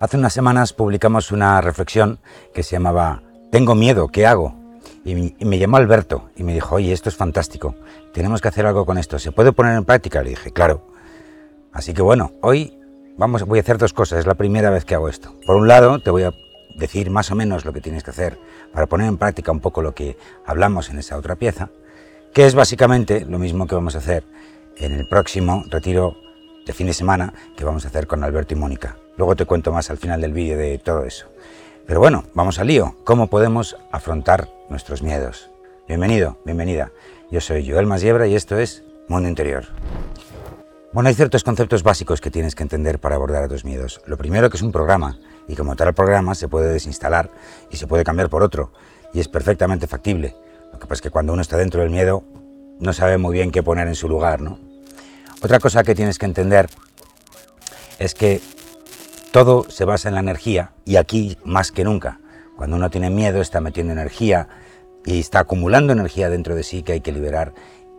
Hace unas semanas publicamos una reflexión que se llamaba Tengo miedo, ¿qué hago? Y me llamó Alberto y me dijo, oye, esto es fantástico, tenemos que hacer algo con esto, ¿se puede poner en práctica? Le dije, claro. Así que bueno, hoy vamos, voy a hacer dos cosas, es la primera vez que hago esto. Por un lado, te voy a decir más o menos lo que tienes que hacer para poner en práctica un poco lo que hablamos en esa otra pieza, que es básicamente lo mismo que vamos a hacer en el próximo retiro de fin de semana que vamos a hacer con Alberto y Mónica. Luego te cuento más al final del vídeo de todo eso. Pero bueno, vamos al lío. ¿Cómo podemos afrontar nuestros miedos? Bienvenido, bienvenida. Yo soy Joel Masiebra y esto es Mundo Interior. Bueno, hay ciertos conceptos básicos que tienes que entender para abordar a tus miedos. Lo primero que es un programa, y como tal programa se puede desinstalar y se puede cambiar por otro, y es perfectamente factible. Lo que pasa es que cuando uno está dentro del miedo, no sabe muy bien qué poner en su lugar, ¿no? Otra cosa que tienes que entender es que todo se basa en la energía y aquí más que nunca. Cuando uno tiene miedo está metiendo energía y está acumulando energía dentro de sí que hay que liberar.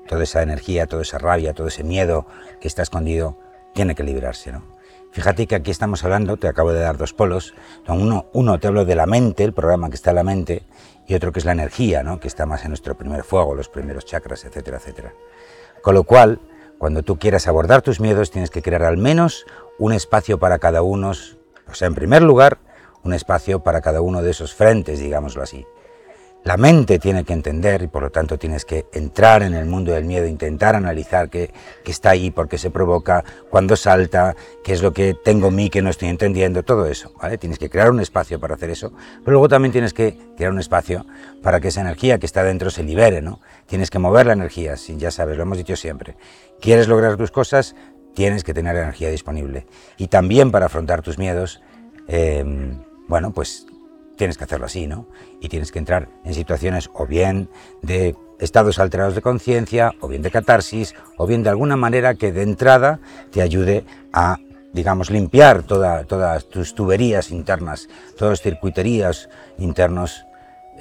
Toda esa energía, toda esa rabia, todo ese miedo que está escondido tiene que liberarse. ¿no? Fíjate que aquí estamos hablando, te acabo de dar dos polos. Uno, te hablo de la mente, el programa que está en la mente, y otro que es la energía, ¿no? que está más en nuestro primer fuego, los primeros chakras, etcétera, etcétera. Con lo cual, cuando tú quieras abordar tus miedos, tienes que crear al menos un espacio para cada uno, o sea, en primer lugar, un espacio para cada uno de esos frentes, digámoslo así. La mente tiene que entender y por lo tanto tienes que entrar en el mundo del miedo, intentar analizar qué, está ahí, por qué se provoca, cuándo salta, qué es lo que tengo en mí que no estoy entendiendo, todo eso. ¿vale? Tienes que crear un espacio para hacer eso, pero luego también tienes que crear un espacio para que esa energía que está dentro se libere. ¿no? Tienes que mover la energía, ya sabes, lo hemos dicho siempre. ¿Quieres lograr tus cosas? Tienes que tener energía disponible. Y también para afrontar tus miedos, em, bueno, pues tienes que hacerlo así, ¿no? Y tienes que entrar en situaciones o bien de estados alterados de conciencia, o bien de catarsis, o bien de alguna manera que de entrada te ayude a, digamos, limpiar todas tus tuberías internas, todas las circuiterías internos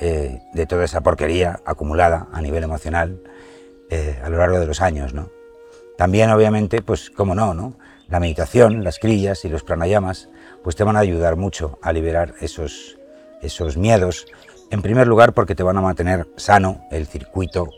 eh, de toda esa porquería acumulada a nivel emocional eh, a lo largo de los años, ¿no? También, obviamente, pues, como no, ¿no? La meditación, las crillas y los pranayamas, pues te van a ayudar mucho a liberar esos, esos miedos, en primer lugar porque te van a mantener sano el circuito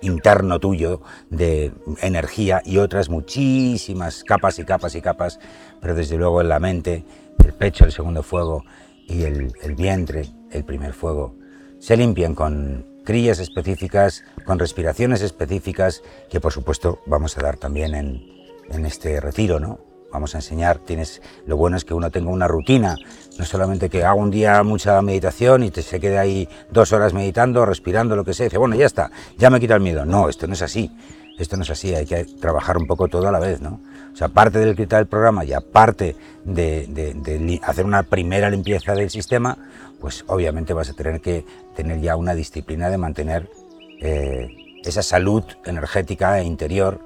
interno tuyo de energía y otras muchísimas capas y capas y capas, pero desde luego en la mente, el pecho, el segundo fuego y el, vientre, el primer fuego, se limpian con crillas específicas, con respiraciones específicas, que por supuesto vamos a dar también en, en este retiro, ¿no? Vamos a enseñar, tienes, lo bueno es que uno tenga una rutina, no solamente que haga un día mucha meditación y te, se quede ahí dos horas meditando, respirando, lo que sea, y dice, bueno, ya está, ya me quita el miedo. No, esto no es así, esto no es así, hay que trabajar un poco todo a la vez, ¿no? O sea, aparte del quitar el programa y aparte de, hacer una primera limpieza del sistema, pues obviamente vas a tener que tener ya una disciplina de mantener eh, esa salud energética e interior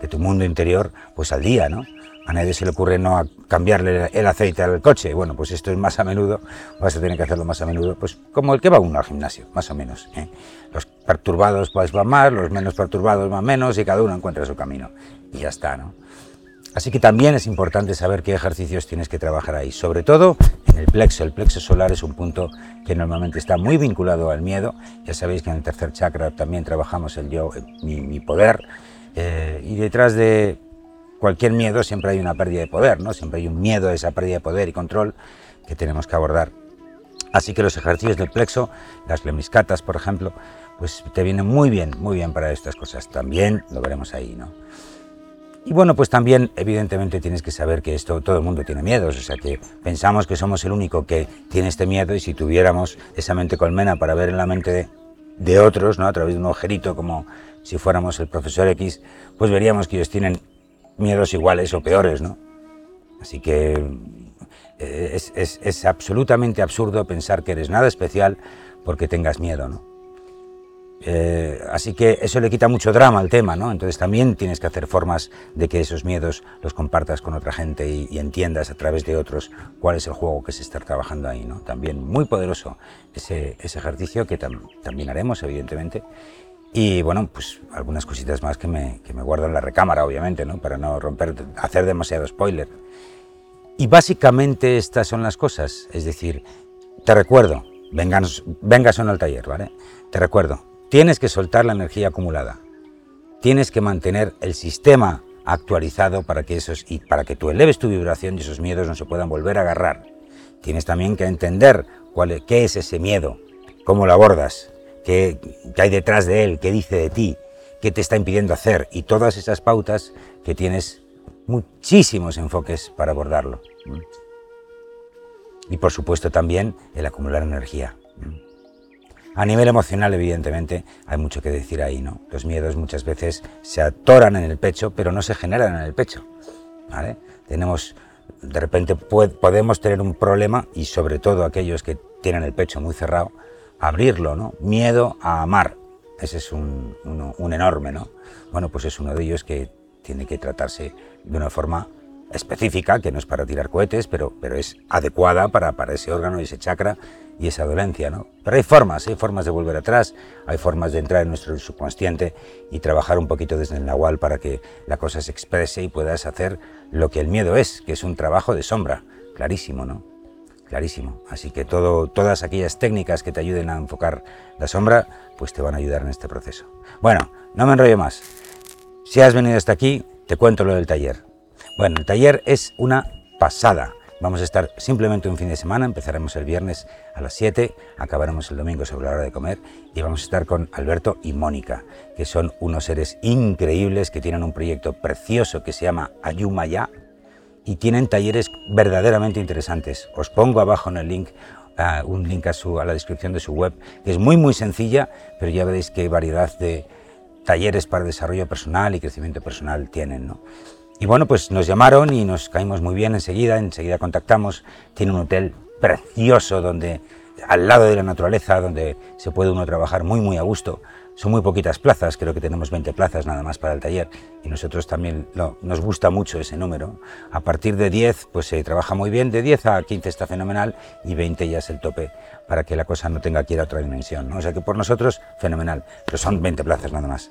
de tu mundo interior, pues al día, ¿no? A nadie se le ocurre no cambiarle el aceite al coche. Bueno, pues esto es más a menudo, vas a tener que hacerlo más a menudo, pues como el que va uno al gimnasio, más o menos. ¿eh? Los perturbados pues van más, los menos perturbados van menos y cada uno encuentra su camino. Y ya está, ¿no? Así que también es importante saber qué ejercicios tienes que trabajar ahí, sobre todo en el plexo. El plexo solar es un punto que normalmente está muy vinculado al miedo. Ya sabéis que en el tercer chakra también trabajamos el yo, mi, poder. Eh, y detrás de cualquier miedo siempre hay una pérdida de poder, ¿no? Siempre hay un miedo a esa pérdida de poder y control que tenemos que abordar. Así que los ejercicios del plexo, las lemiscatas, por ejemplo, pues te vienen muy bien, muy bien para estas cosas. También lo veremos ahí, ¿no? Y bueno, pues también evidentemente tienes que saber que esto todo el mundo tiene miedos, o sea que pensamos que somos el único que tiene este miedo y si tuviéramos esa mente colmena para ver en la mente de, de otros, ¿no? A través de un agujerito como si fuéramos el profesor X, pues veríamos que ellos tienen miedos iguales o peores, ¿no? Así que eh, es, absolutamente absurdo pensar que eres nada especial porque tengas miedo, ¿no? Eh, así que eso le quita mucho drama al tema, ¿no? Entonces también tienes que hacer formas de que esos miedos los compartas con otra gente y, entiendas a través de otros cuál es el juego que se está trabajando ahí, ¿no? También muy poderoso ese, ejercicio que también haremos, evidentemente, y bueno, pues algunas cositas más que me, que me guardo en la recámara, obviamente, ¿no? Para no romper, hacer demasiado spoiler. Y básicamente estas son las cosas. Es decir, te recuerdo, vengas, vengas o no al taller, ¿vale? Te recuerdo, tienes que soltar la energía acumulada. Tienes que mantener el sistema actualizado para que esos y para que tú eleves tu vibración y esos miedos no se puedan volver a agarrar. Tienes también que entender cuál qué es ese miedo, cómo lo abordas, qué, hay detrás de él, qué dice de ti, qué te está impidiendo hacer y todas esas pautas que tienes muchísimos enfoques para abordarlo. Y por supuesto también el acumular energía. A nivel emocional, evidentemente, hay mucho que decir ahí, ¿no? Los miedos muchas veces se atoran en el pecho, pero no se generan en el pecho. ¿vale? Tenemos, de repente podemos tener un problema, y sobre todo aquellos que tienen el pecho muy cerrado, abrirlo, ¿no? Miedo a amar. Ese es un, un enorme, ¿no? Bueno, pues es uno de ellos que tiene que tratarse de una forma específica, que no es para tirar cohetes, pero, pero es adecuada para, para ese órgano y ese chakra y esa dolencia. ¿no? Pero hay formas, hay formas de volver atrás, hay formas de entrar en nuestro subconsciente y trabajar un poquito desde el nahual para que la cosa se exprese y puedas hacer lo que el miedo es, que es un trabajo de sombra, clarísimo, ¿no? Clarísimo. Así que todas aquellas técnicas que te ayuden a enfocar la sombra, pues te van a ayudar en este proceso. Bueno, no me enrollo más. Si has venido hasta aquí, te cuento lo del taller. Bueno, el taller es una pasada. Vamos a estar simplemente un fin de semana, empezaremos el viernes a las 7, acabaremos el domingo sobre la hora de comer y vamos a estar con Alberto y Mónica, que son unos seres increíbles que tienen un proyecto precioso que se llama Ayumaya y tienen talleres verdaderamente interesantes. Os pongo abajo en el link un link a, su, a la descripción de su web, que es muy muy sencilla, pero ya veréis qué variedad de talleres para desarrollo personal y crecimiento personal tienen. ¿no? Y bueno, pues nos llamaron y nos caímos muy bien enseguida, enseguida contactamos. Tiene un hotel precioso donde al lado de la naturaleza, donde se puede uno trabajar muy muy a gusto. Son muy poquitas plazas, creo que tenemos 20 plazas nada más para el taller y nosotros también nos gusta mucho ese número. A partir de 10 pues se trabaja muy bien, de 10 a 15 está fenomenal y 20 ya es el tope para que la cosa no tenga que ir a otra dimensión. ¿no? O sea que por nosotros fenomenal, pero son 20 plazas nada más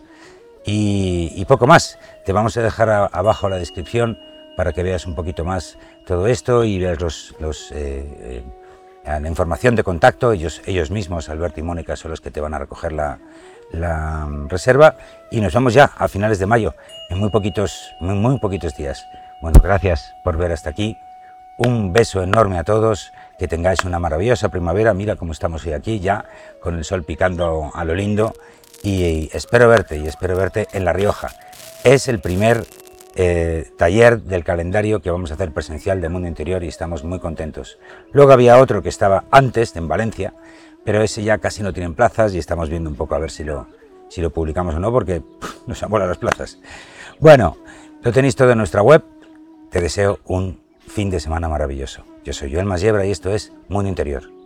y, poco más. Te vamos a dejar abajo la descripción para que veas un poquito más todo esto y veas los, eh, eh, la información de contacto. Ellos, ellos mismos, Alberto y Mónica, son los que te van a recoger la, reserva y nos vemos ya a finales de mayo, en muy poquitos, muy, muy poquitos días. Bueno, gracias por ver hasta aquí. Un beso enorme a todos, que tengáis una maravillosa primavera. Mira cómo estamos hoy aquí, ya con el sol picando a lo lindo y espero verte y espero verte en La Rioja. Es el primer eh, taller del calendario que vamos a hacer presencial del mundo interior y estamos muy contentos. Luego había otro que estaba antes, en Valencia, pero ese ya casi no tienen plazas y estamos viendo un poco a ver si lo, si lo publicamos o no porque nos volado las plazas. Bueno, lo tenéis todo en nuestra web. Te deseo un fin de semana maravilloso. Yo soy Joel Masiebra y esto es Mundo Interior.